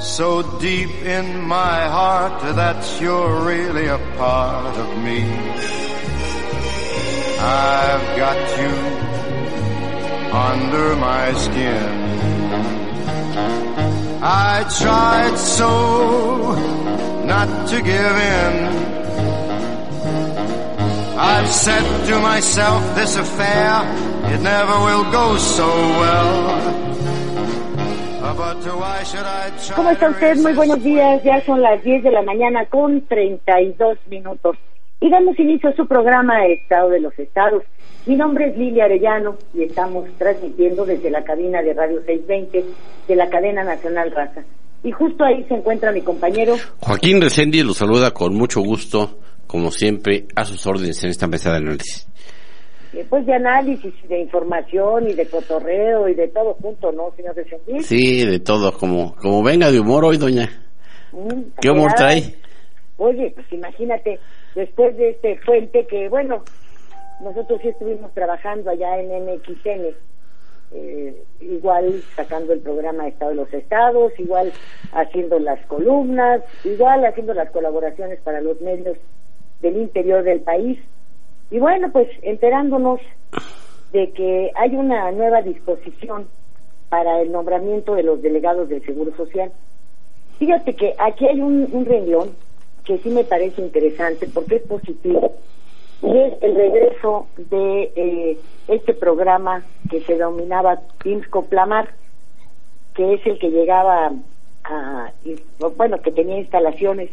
so deep in my heart that you're really a part of me. I've got you under my skin. I tried so not to give in. I've said to myself, this affair, it never will go so well. ¿Cómo está usted? Muy buenos días. Ya son las 10 de la mañana con 32 minutos. Y damos inicio a su programa Estado de los Estados. Mi nombre es Lilia Arellano y estamos transmitiendo desde la cabina de Radio 620 de la cadena nacional Raza. Y justo ahí se encuentra mi compañero Joaquín Resendi lo saluda con mucho gusto, como siempre, a sus órdenes en esta mesa de análisis. Eh, pues de análisis y de información y de cotorreo y de todo junto, ¿no, señor Resendi? Sí, de todo, como, como venga de humor hoy, doña. Mm, ¿Qué humor trae? Oye, pues imagínate, después de este puente que, bueno, nosotros sí estuvimos trabajando allá en MXN, eh, igual sacando el programa Estado de los Estados, igual haciendo las columnas, igual haciendo las colaboraciones para los medios del interior del país. Y bueno, pues enterándonos de que hay una nueva disposición para el nombramiento de los delegados del Seguro Social. Fíjate que aquí hay un, un renglón que sí me parece interesante porque es positivo y es el regreso de eh, este programa que se denominaba IMSCO Plamar, que es el que llegaba a, bueno, que tenía instalaciones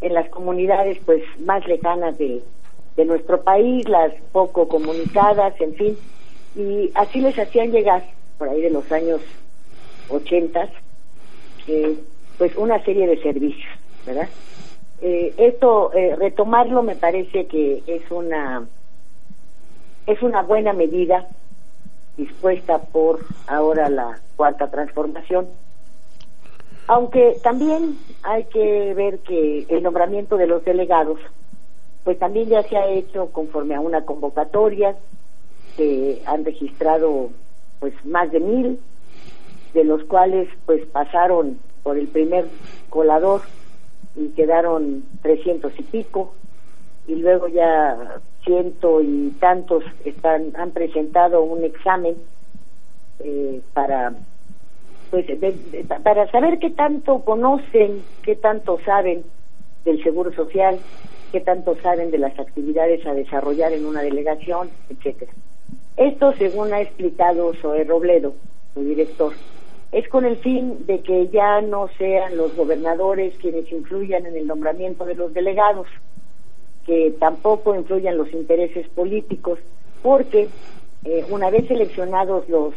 en las comunidades pues más lejanas de, de nuestro país, las poco comunicadas, en fin, y así les hacían llegar, por ahí de los años 80, eh, pues una serie de servicios, ¿verdad? Eh, esto, eh, retomarlo me parece que es una, es una buena medida dispuesta por ahora la cuarta transformación, aunque también hay que ver que el nombramiento de los delegados pues también ya se ha hecho conforme a una convocatoria que han registrado pues más de mil de los cuales pues pasaron por el primer colador y quedaron trescientos y pico y luego ya ciento y tantos están han presentado un examen eh, para pues de, para saber qué tanto conocen qué tanto saben del seguro social qué tanto saben de las actividades a desarrollar en una delegación, etcétera. Esto, según ha explicado Zoe Robledo, su director, es con el fin de que ya no sean los gobernadores quienes influyan en el nombramiento de los delegados, que tampoco influyan los intereses políticos, porque eh, una vez seleccionados los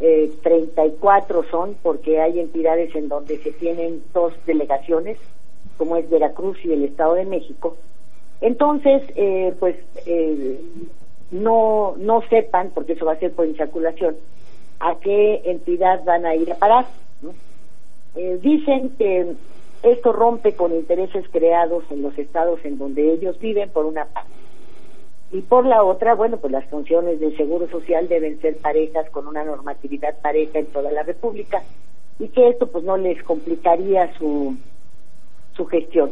eh, 34 son, porque hay entidades en donde se tienen dos delegaciones, como es Veracruz y el Estado de México, entonces, eh, pues, eh, no, no sepan, porque eso va a ser por insaculación, a qué entidad van a ir a parar. ¿no? Eh, dicen que esto rompe con intereses creados en los estados en donde ellos viven, por una parte. Y por la otra, bueno, pues las funciones del Seguro Social deben ser parejas con una normatividad pareja en toda la República y que esto pues no les complicaría su, su gestión.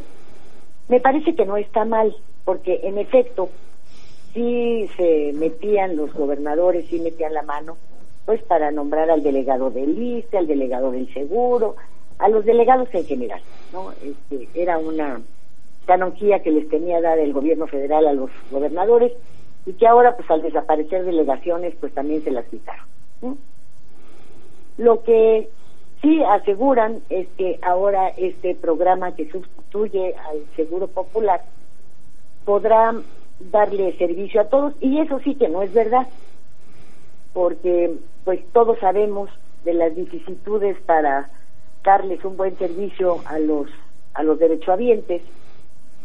Me parece que no está mal, porque en efecto, sí se metían los gobernadores, sí metían la mano, pues para nombrar al delegado del ISTE, al delegado del seguro, a los delegados en general, ¿no? Este, era una canonjía que les tenía dar el gobierno federal a los gobernadores y que ahora, pues al desaparecer delegaciones, pues también se las quitaron. Lo que sí aseguran es que ahora este programa que sustituye al Seguro Popular podrá darle servicio a todos y eso sí que no es verdad porque pues todos sabemos de las vicisitudes para darles un buen servicio a los a los derechohabientes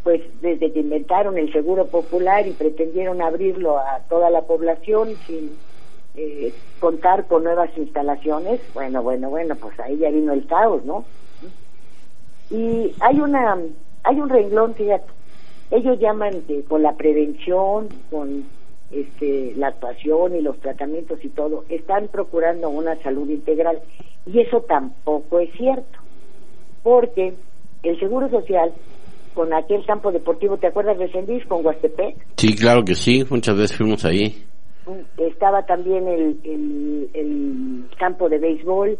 pues desde que inventaron el seguro popular y pretendieron abrirlo a toda la población sin eh, contar con nuevas instalaciones bueno bueno bueno pues ahí ya vino el caos no y hay una hay un renglón fíjate ellos llaman con la prevención, con este, la actuación y los tratamientos y todo, están procurando una salud integral. Y eso tampoco es cierto. porque el Seguro Social, con aquel campo deportivo, ¿te acuerdas de Sendis con Huastepec? Sí, claro que sí, muchas veces fuimos ahí. Estaba también el, el, el campo de béisbol,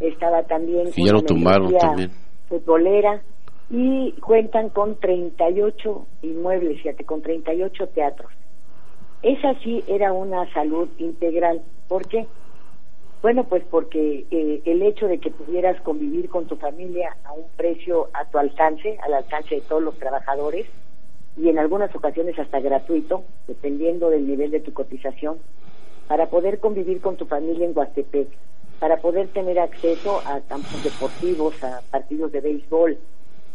estaba también y ya lo tumbaron también. futbolera y cuentan con 38 inmuebles, fíjate, con 38 teatros. Esa sí era una salud integral. ¿Por qué? Bueno, pues porque eh, el hecho de que pudieras convivir con tu familia a un precio a tu alcance, al alcance de todos los trabajadores, y en algunas ocasiones hasta gratuito, dependiendo del nivel de tu cotización, para poder convivir con tu familia en Huastepec, para poder tener acceso a campos deportivos, a partidos de béisbol,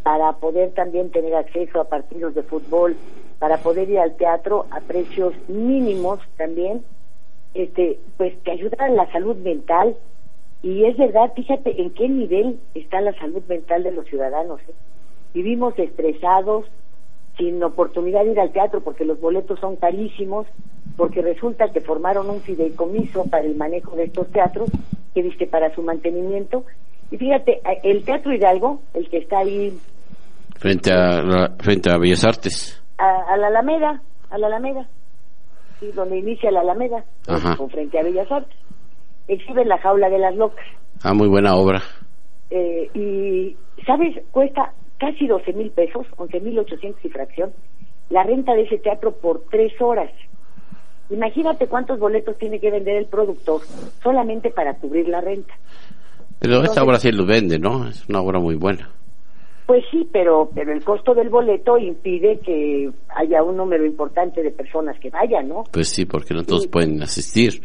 para poder también tener acceso a partidos de fútbol, para poder ir al teatro a precios mínimos también, este, pues te ayuda a la salud mental. Y es verdad, fíjate en qué nivel está la salud mental de los ciudadanos. ¿eh? Vivimos estresados, sin oportunidad de ir al teatro porque los boletos son carísimos, porque resulta que formaron un fideicomiso para el manejo de estos teatros, que dice para su mantenimiento. Y fíjate, el Teatro Hidalgo, el que está ahí... Frente a, frente a Bellas Artes. A, la Alameda, a la Alameda, sí, donde inicia la Alameda, con frente a Bellas Artes. Exhibe la jaula de las locas. Ah, muy buena obra. Eh, y, ¿sabes? Cuesta casi 12 mil pesos, 11 mil 800 y fracción, la renta de ese teatro por tres horas. Imagínate cuántos boletos tiene que vender el productor solamente para cubrir la renta. Pero esta obra sí lo vende, ¿no? Es una obra muy buena. Pues sí, pero, pero el costo del boleto impide que haya un número importante de personas que vayan, ¿no? Pues sí, porque no todos pueden asistir.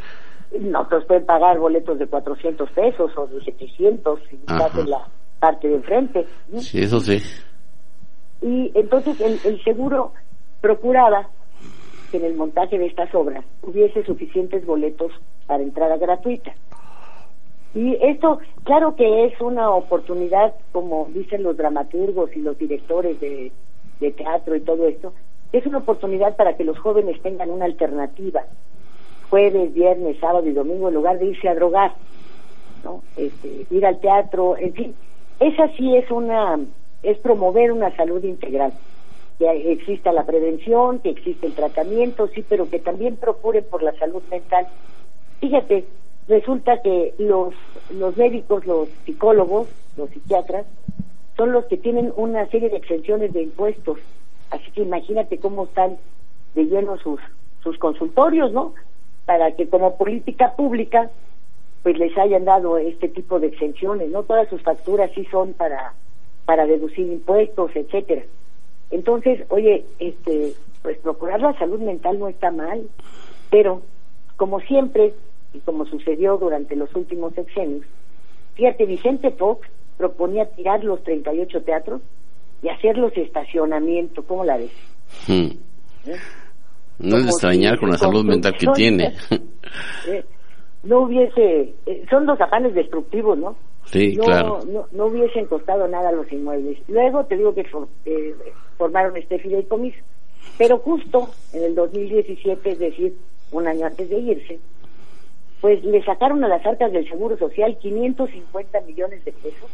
No todos pueden pagar boletos de 400 pesos o de 700 si la parte de enfrente. Sí, eso sí. Y entonces el, el seguro procuraba que en el montaje de estas obras hubiese suficientes boletos para entrada gratuita. Y esto, claro que es una oportunidad, como dicen los dramaturgos y los directores de, teatro y todo esto, es una oportunidad para que los jóvenes tengan una alternativa, jueves, viernes, sábado y domingo, en lugar de irse a drogar, ¿no? Este, ir al teatro, en fin, esa sí es una, es promover una salud integral que exista la prevención, que existe el tratamiento, sí, pero que también procure por la salud mental. Fíjate, resulta que los, los médicos, los psicólogos, los psiquiatras, son los que tienen una serie de exenciones de impuestos. Así que imagínate cómo están de lleno sus, sus consultorios, ¿no? Para que como política pública, pues les hayan dado este tipo de exenciones, ¿no? Todas sus facturas sí son para, para deducir impuestos, etcétera. Entonces, oye, este, pues procurar la salud mental no está mal, pero como siempre, y como sucedió durante los últimos sexenios, fíjate, Vicente Fox proponía tirar los 38 teatros y hacerlos estacionamiento, ¿cómo la ves? Hmm. ¿Eh? No es de extrañar con la salud mental que tiene. ¿Eh? No hubiese, eh, son los afanes destructivos, ¿no? Sí, no, claro. No, no hubiesen costado nada los inmuebles. Luego te digo que eh, formaron este fideicomiso. Pero justo en el 2017, es decir, un año antes de irse, pues le sacaron a las arcas del Seguro Social 550 millones de pesos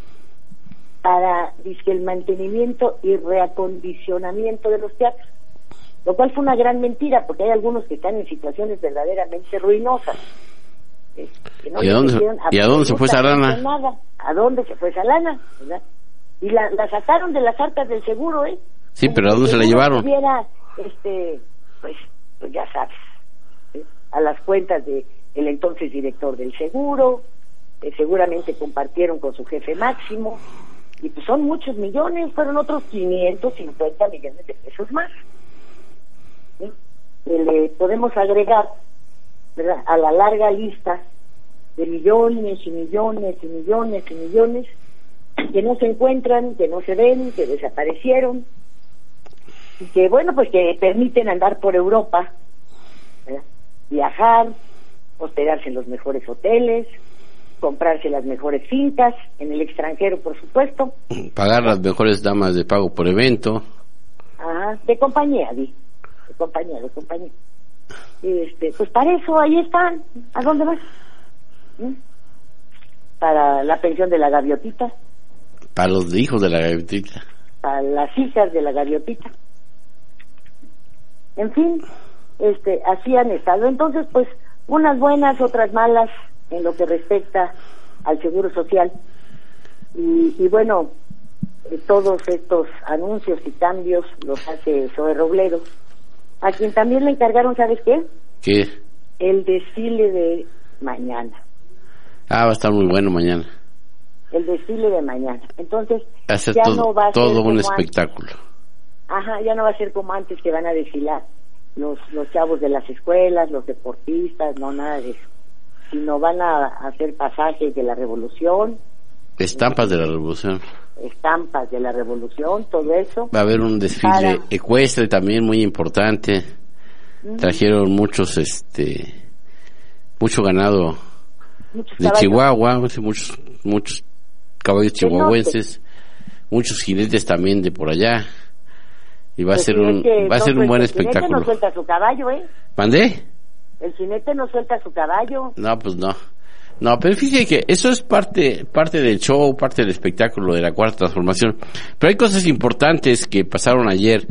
para el mantenimiento y reacondicionamiento de los teatros, lo cual fue una gran mentira porque hay algunos que están en situaciones verdaderamente ruinosas. ¿Y, a dónde, se fue esa lana? ¿A dónde se fue esa lana? Y la, la sacaron de las arcas del seguro, ¿eh? Sí, pero ¿a dónde se la llevaron? este, pues, pues ya sabes, ¿eh? a las cuentas de el entonces director del seguro, que seguramente compartieron con su jefe máximo, y pues son muchos millones, fueron otros 550 millones de pesos más. le podemos agregar a la larga lista de millones y millones y millones y millones que no se encuentran, que no se ven, que desaparecieron, y que bueno, pues que permiten andar por Europa, viajar, hospedarse en los mejores hoteles, comprarse las mejores fincas, en el extranjero por supuesto. Pagar las mejores damas de pago por evento. Ah, de compañía, de compañía, de compañía. Este, pues para eso ahí están. ¿A dónde vas? Para la pensión de la gaviotita. Para los hijos de la gaviotita. Para las hijas de la gaviotita. En fin, este, así han estado. Entonces, pues, unas buenas, otras malas en lo que respecta al Seguro Social. Y, y bueno, eh, todos estos anuncios y cambios los hace Zoe Robledo, a quien también le encargaron, ¿sabes qué? ¿Qué? El desfile de mañana. Ah, va a estar muy bueno mañana. El desfile de mañana. Entonces, Hacer ya todo, no va a todo ser un como espectáculo. antes. Ajá, ya no va a ser como antes que van a desfilar los, los chavos de las escuelas, los deportistas, no nada de eso. Sino van a hacer pasajes de la revolución, Estampas de la revolución. estampas de la revolución, todo eso. Va a haber un desfile Para- ecuestre también muy importante. Trajeron muchos, este, mucho ganado Muchos de caballos. Chihuahua, muchos, muchos caballos chihuahuenses, muchos jinetes también de por allá. Y va a ser un, va a ser un buen El jinete no espectáculo. suelta su caballo, ¿eh? ¿Mandé? El jinete no suelta su caballo. No, pues no. No, pero fíjate que eso es parte, parte del show, parte del espectáculo de la cuarta transformación. Pero hay cosas importantes que pasaron ayer.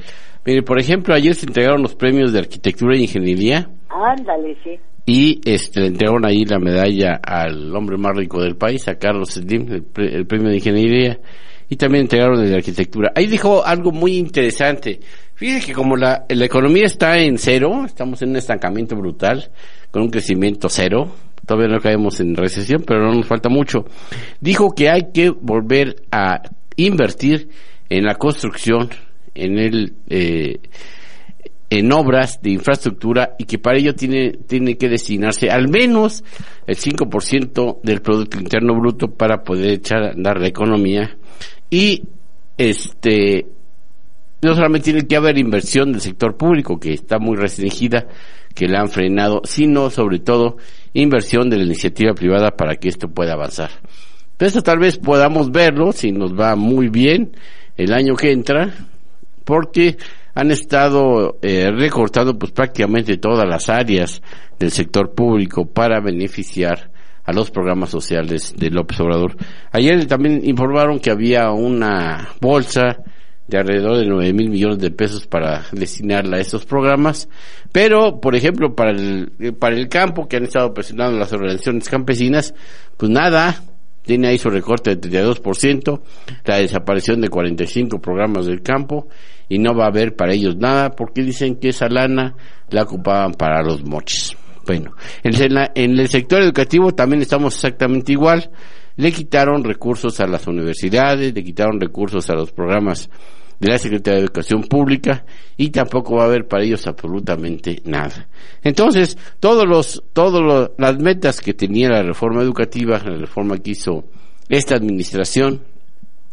Mire, por ejemplo, ayer se entregaron los premios de arquitectura e ingeniería Ándale, sí. Y este, le entregaron ahí la medalla al hombre más rico del país, a Carlos Slim, el, pre- el premio de ingeniería, y también entregaron el de arquitectura. Ahí dijo algo muy interesante. Fíjese que como la, la economía está en cero, estamos en un estancamiento brutal, con un crecimiento cero, todavía no caemos en recesión, pero no nos falta mucho. Dijo que hay que volver a invertir en la construcción, en el, eh, en obras de infraestructura y que para ello tiene, tiene que destinarse al menos el 5% del Producto Interno Bruto para poder echar a andar la economía. Y este no solamente tiene que haber inversión del sector público que está muy restringida que la han frenado sino sobre todo inversión de la iniciativa privada para que esto pueda avanzar. Esto tal vez podamos verlo si nos va muy bien el año que entra porque han estado eh, recortando pues prácticamente todas las áreas del sector público para beneficiar a los programas sociales de López Obrador. Ayer también informaron que había una bolsa de alrededor de 9 mil millones de pesos para destinarla a estos programas, pero por ejemplo para el, para el campo que han estado presionando las organizaciones campesinas, pues nada, tiene ahí su recorte de 32%, la desaparición de 45 programas del campo y no va a haber para ellos nada porque dicen que esa lana la ocupaban para los moches. Bueno, en, la- en el sector educativo también estamos exactamente igual. Le quitaron recursos a las universidades, le quitaron recursos a los programas de la Secretaría de Educación Pública y tampoco va a haber para ellos absolutamente nada. Entonces, todos los, todos los, las metas que tenía la reforma educativa, la reforma que hizo esta administración,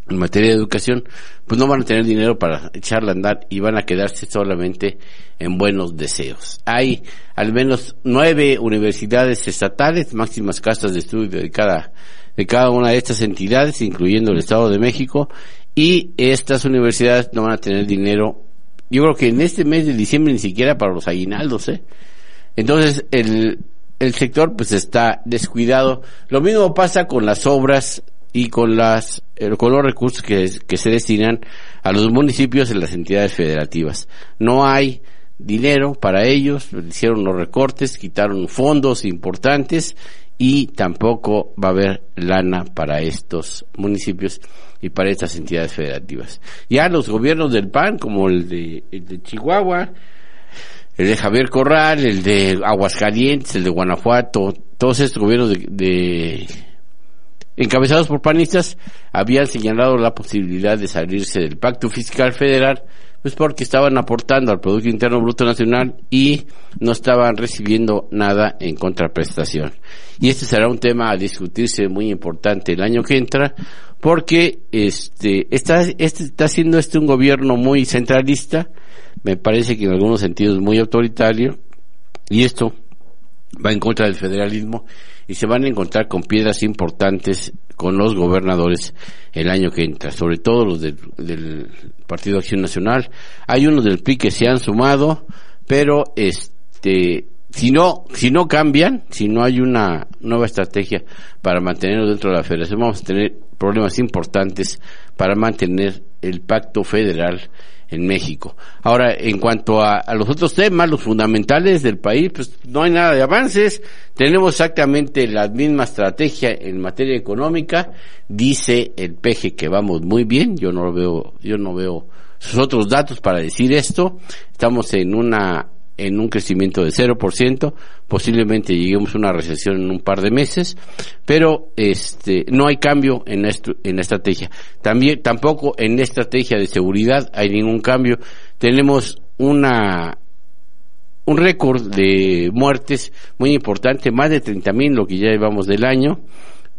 en materia de educación, pues no van a tener dinero para echarla a andar y van a quedarse solamente en buenos deseos. Hay al menos nueve universidades estatales, máximas casas de estudio de cada, de cada una de estas entidades, incluyendo el Estado de México, y estas universidades no van a tener dinero, yo creo que en este mes de diciembre ni siquiera para los aguinaldos, ¿eh? Entonces, el, el sector pues está descuidado. Lo mismo pasa con las obras y con las eh, con los recursos que, que se destinan a los municipios en las entidades federativas. No hay dinero para ellos, hicieron los recortes, quitaron fondos importantes y tampoco va a haber lana para estos municipios y para estas entidades federativas. Ya los gobiernos del PAN, como el de, Chihuahua, el de Javier Corral, el de Aguascalientes, el de Guanajuato, todos estos gobiernos de encabezados por panistas habían señalado la posibilidad de salirse del pacto fiscal federal pues porque estaban aportando al Producto Interno Bruto Nacional y no estaban recibiendo nada en contraprestación. Y este será un tema a discutirse muy importante el año que entra, porque este está, este está siendo este un gobierno muy centralista, me parece que en algunos sentidos muy autoritario, y esto va en contra del federalismo y se van a encontrar con piedras importantes con los gobernadores el año que entra, sobre todo los del, del Partido Acción Nacional. Hay unos del PRI que se han sumado, pero este si no si no cambian, si no hay una nueva estrategia para mantenerlos dentro de la federación, vamos a tener problemas importantes para mantener el pacto federal en México. Ahora, en cuanto a, los otros temas, los fundamentales del país, pues no hay nada de avances. Tenemos exactamente la misma estrategia en materia económica. Dice el PG que vamos muy bien. Yo no lo veo, yo no veo sus otros datos para decir esto. Estamos en una en un crecimiento de 0%, posiblemente lleguemos a una recesión en un par de meses, pero este no hay cambio en la, en la estrategia. También tampoco en la estrategia de seguridad hay ningún cambio. Tenemos una un récord de muertes muy importante, más de 30.000 lo que ya llevamos del año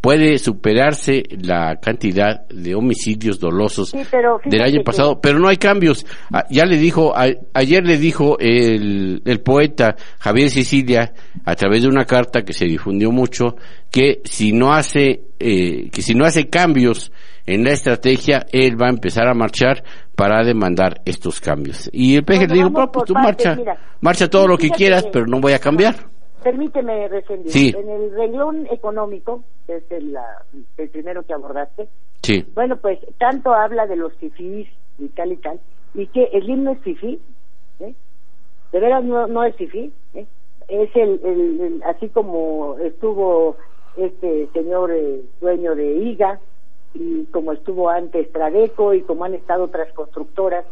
puede superarse la cantidad de homicidios dolosos del año pasado, pero no hay cambios. Ah, ya le dijo, ayer le dijo el, el poeta Javier Sicilia, a través de una carta que se difundió mucho, que si no hace, eh, que si no hace cambios en la estrategia, él va a empezar a marchar para demandar estos cambios. Y el PG le dijo, pues tú marcha, marcha todo lo que quieras, pero no voy a cambiar. Permíteme, Resendiz, en el renglón económico, que es el, primero que abordaste, sí. bueno, pues tanto habla de los fifís y tal y tal, y que el himno es fifí, ¿eh? de veras no, no es fifí, ¿eh? es el, el, así como estuvo este señor eh, dueño de IGA, y como estuvo antes Tradeco, y como han estado otras constructoras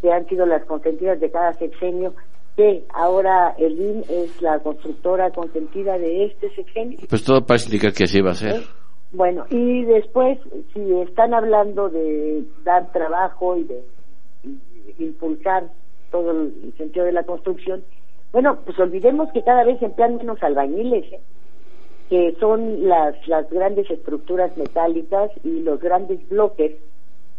que han sido las consentidas de cada sexenio, que ahora el IN es la constructora consentida de este sexenio. Pues todo parece indicar que así va a ser. ¿Eh? Bueno, y después, si están hablando de dar trabajo y de impulsar todo el sentido de la construcción, bueno, pues olvidemos que cada vez emplean menos albañiles, ¿eh? que son las, las grandes estructuras metálicas y los grandes bloques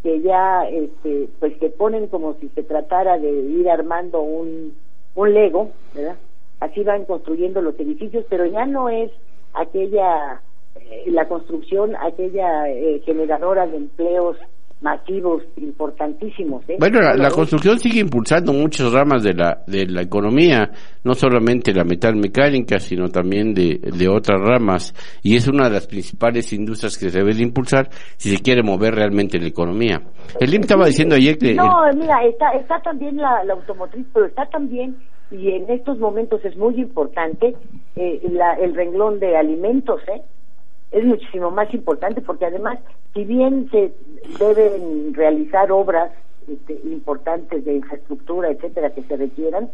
que ya, este, pues que ponen como si se tratara de ir armando un un Lego, ¿verdad? Así van construyendo los edificios, pero ya no es aquella, eh, la construcción, aquella eh, generadora de empleos masivos importantísimos. ¿eh? Bueno, la, construcción sigue impulsando muchas ramas de la, de la economía, no solamente la metal mecánica, sino también de, de otras ramas, y es una de las principales industrias que se debe de impulsar si se quiere mover realmente la economía. El IM estaba diciendo ayer que... No, mira, está, está también la, automotriz, pero está también, y en estos momentos es muy importante, eh, la, el renglón de alimentos, ¿eh? Es muchísimo más importante porque además, si bien se deben realizar obras este, importantes de infraestructura, etcétera, que se requieran,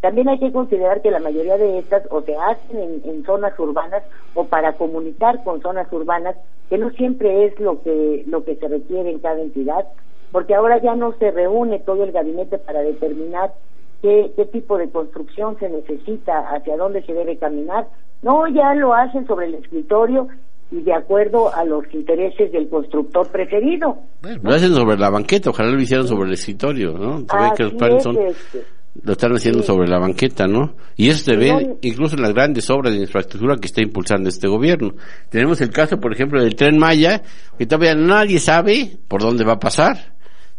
también hay que considerar que la mayoría de estas o se hacen en, zonas urbanas o para comunicar con zonas urbanas, que no siempre es lo que lo que se requiere en cada entidad, porque ahora ya no se reúne todo el gabinete para determinar qué, qué tipo de construcción se necesita, hacia dónde se debe caminar. No, ya lo hacen sobre el escritorio y de acuerdo a los intereses del constructor preferido. lo hacen sobre la banqueta, ojalá lo hicieran sobre el escritorio, ¿no? que los planes son, este. lo están haciendo sobre la banqueta, ¿no? Y eso se ve incluso en las grandes obras de infraestructura que está impulsando este gobierno. Tenemos el caso, por ejemplo, del tren Maya, que todavía nadie sabe por dónde va a pasar.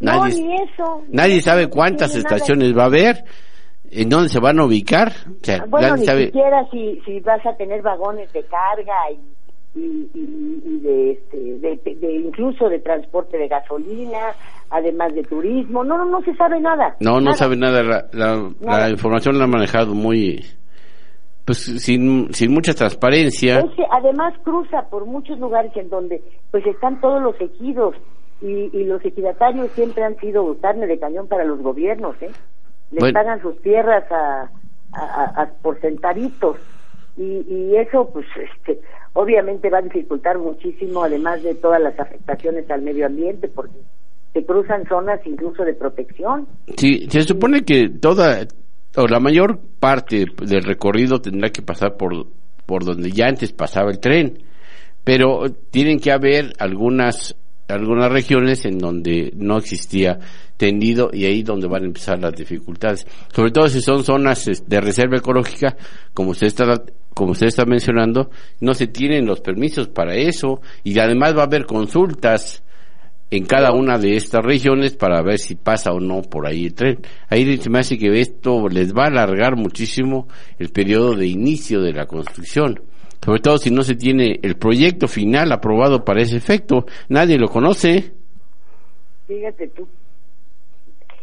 Nadie, ni eso. Nadie sabe cuántas estaciones va a haber en dónde se van a ubicar. bueno, ni siquiera si, si vas a tener vagones de carga y y, y, de, este, de, incluso de transporte de gasolina, además de turismo. No, no, no se sabe nada. No, no sabe nada. La, información la ha manejado muy, pues sin, sin mucha transparencia. además cruza por muchos lugares en donde pues están todos los ejidos y, y los ejidatarios siempre han sido carne de cañón para los gobiernos, ¿eh? Les pagan sus tierras a, a, a, por centaritos y, y eso pues este obviamente va a dificultar muchísimo, además de todas las afectaciones al medio ambiente, porque se cruzan zonas incluso de protección. Sí, se supone que toda o la mayor parte del recorrido tendrá que pasar por por donde ya antes pasaba el tren, pero tienen que haber algunas algunas regiones en donde no existía tendido y ahí donde van a empezar las dificultades. Sobre todo si son zonas de reserva ecológica, como usted está como usted está mencionando, no se tienen los permisos para eso y además va a haber consultas en cada una de estas regiones para ver si pasa o no por ahí el tren. Ahí se me hace que esto les va a alargar muchísimo el periodo de inicio de la construcción. Sobre todo si no se tiene el proyecto final aprobado para ese efecto. Nadie lo conoce. Fíjate tú.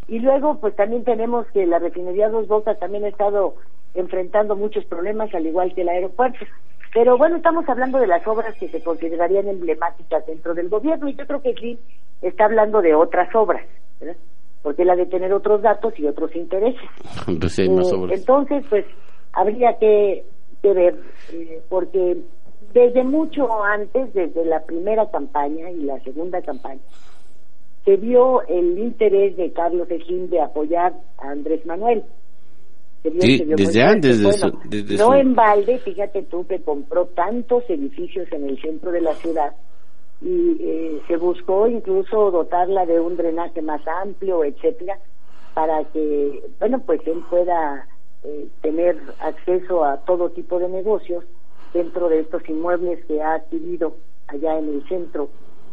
Y luego, pues también tenemos que la refinería Dos Bocas también ha estado enfrentando muchos problemas, al igual que el aeropuerto. Pero bueno, estamos hablando de las obras que se considerarían emblemáticas dentro del gobierno y yo creo que sí está hablando de otras obras, ¿verdad? Porque él ha de tener otros datos y otros intereses. Pues hay más Eh, obras. entonces, pues habría que, que ver, eh, porque desde mucho antes, desde la primera campaña y la segunda campaña, se vio el interés de Carlos Slim de apoyar a Andrés Manuel. Se vio- Sí, se vio muy desde antes de Bueno, su- desde no su- en balde, fíjate tú que compró tantos edificios en el centro de la ciudad y eh, se buscó incluso dotarla de un drenaje más amplio, etcétera, para que, bueno, pues él pueda eh, tener acceso a todo tipo de negocios dentro de estos inmuebles que ha adquirido allá en el centro,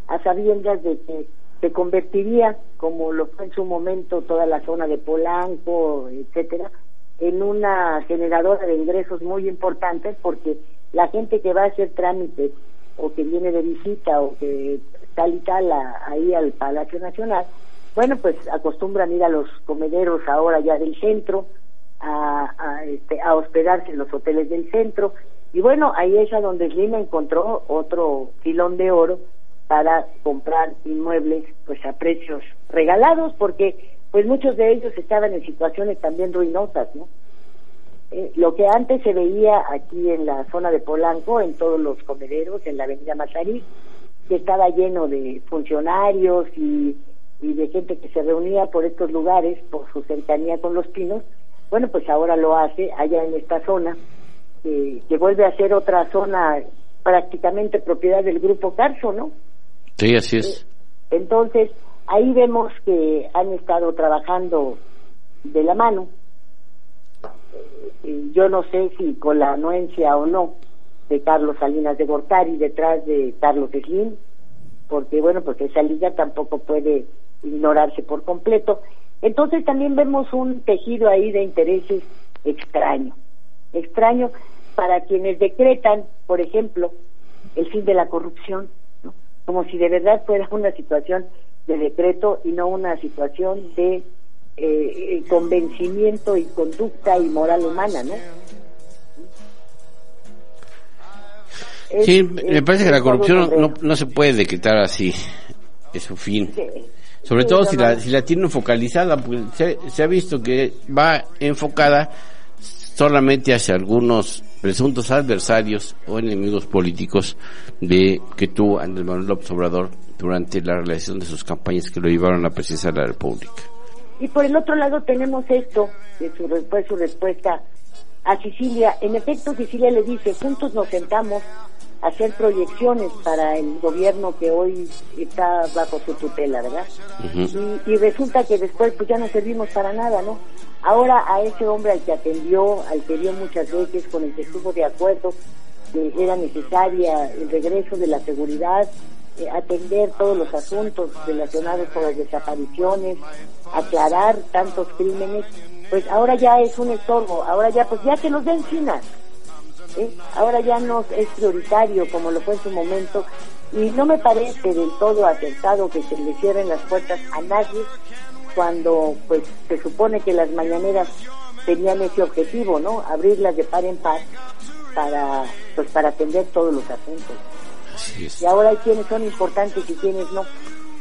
a sabiendas de que se convertiría, como lo fue en su momento toda la zona de Polanco, etcétera, en una generadora de ingresos muy importantes porque la gente que va a hacer trámites o que viene de visita o que tal y tal a- ahí al Palacio Nacional, bueno, pues acostumbran ir a los comederos ahora ya del centro, a, a, este, a hospedarse en los hoteles del centro. Y bueno, ahí es a donde Slim encontró otro filón de oro para comprar inmuebles pues a precios regalados porque pues muchos de ellos estaban en situaciones también ruinosas, ¿no? Eh, lo que antes se veía aquí en la zona de Polanco, en todos los comederos, en la avenida Mazarí, que estaba lleno de funcionarios y, y de gente que se reunía por estos lugares, por su cercanía con los pinos, bueno, pues ahora lo hace allá en esta zona, que, que vuelve a ser otra zona prácticamente propiedad del grupo Carso, ¿no? Sí, así es. Entonces, ahí vemos que han estado trabajando de la mano. Eh, Yo no sé si con la anuencia o no de Carlos Salinas de Gortari detrás de Carlos Slim, porque bueno, pues esa liga tampoco puede ignorarse por completo. Entonces también vemos un tejido ahí de intereses extraño, extraño para quienes decretan, por ejemplo, el fin de la corrupción, ¿no? como si de verdad fuera una situación de decreto y no una situación de eh, convencimiento y conducta y moral humana, ¿no? Es- Sí, me parece que la corrupción no se puede decretar así, es su fin. Sobre todo si la, si la tienen focalizada, porque se, se ha visto que va enfocada solamente hacia algunos presuntos adversarios o enemigos políticos de que tuvo Andrés Manuel López Obrador durante la realización de sus campañas que lo llevaron a la presidencia de la República. Y por el otro lado tenemos esto, que su, fue su respuesta a Sicilia. En efecto, Sicilia le dice, juntos nos sentamos hacer proyecciones para el gobierno que hoy está bajo su tutela, ¿verdad? Y, y resulta que después pues ya no servimos para nada, ¿no? Ahora a ese hombre al que atendió, al que vio muchas veces, con el que estuvo de acuerdo que era necesaria el regreso de la seguridad, eh, atender todos los asuntos relacionados con las desapariciones, aclarar tantos crímenes, pues ahora ya es un estorbo, ahora ya pues ya que los den China, ¿eh? ahora ya no es prioritario como lo fue en su momento y no me parece del todo acertado que se le cierren las puertas a nadie cuando pues se supone que las mañaneras tenían ese objetivo, ¿no? Abrirlas de par en par para pues para atender todos los asuntos. Así es. Y ahora hay quienes son importantes y quienes no.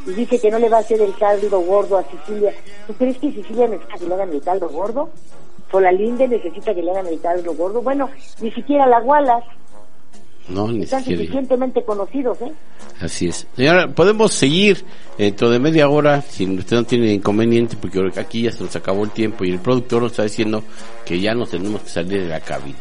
Y dice que no le va a hacer el caldo gordo a Sicilia. ¿Tú crees que Sicilia necesita que le hagan el caldo gordo? Solalinde necesita que le hagan el caldo gordo. Bueno, ni siquiera la Wallace. No, ni Están siquiera. suficientemente conocidos, ¿eh? Así es. Señora, podemos seguir dentro de media hora, si usted no tiene inconveniente, porque aquí ya se nos acabó el tiempo y el productor nos está diciendo que ya nos tenemos que salir de la cabina.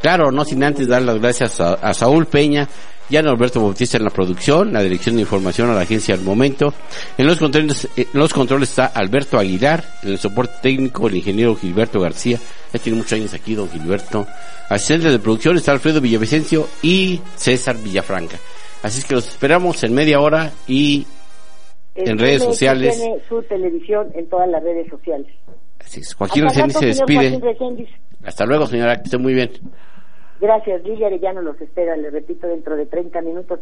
Claro, no sin antes dar las gracias a, a Saúl Peña y a Norberto Bautista en la producción, la dirección de información a la agencia al momento. En los controles, en los controles está Alberto Aguilar, en el soporte técnico el ingeniero Gilberto García, ya tiene muchos años aquí don Gilberto. Asistente de producción está Alfredo Villavicencio y César Villafranca. Así es que los esperamos en media hora y En redes sociales. Tiene su televisión en todas las redes sociales. así es. Joaquín Hasta Reséndiz se despide. Joaquín Reséndiz. Hasta luego, señora, que esté muy bien. Gracias, Lilia Arellano los espera, le repito, dentro de 30 minutos.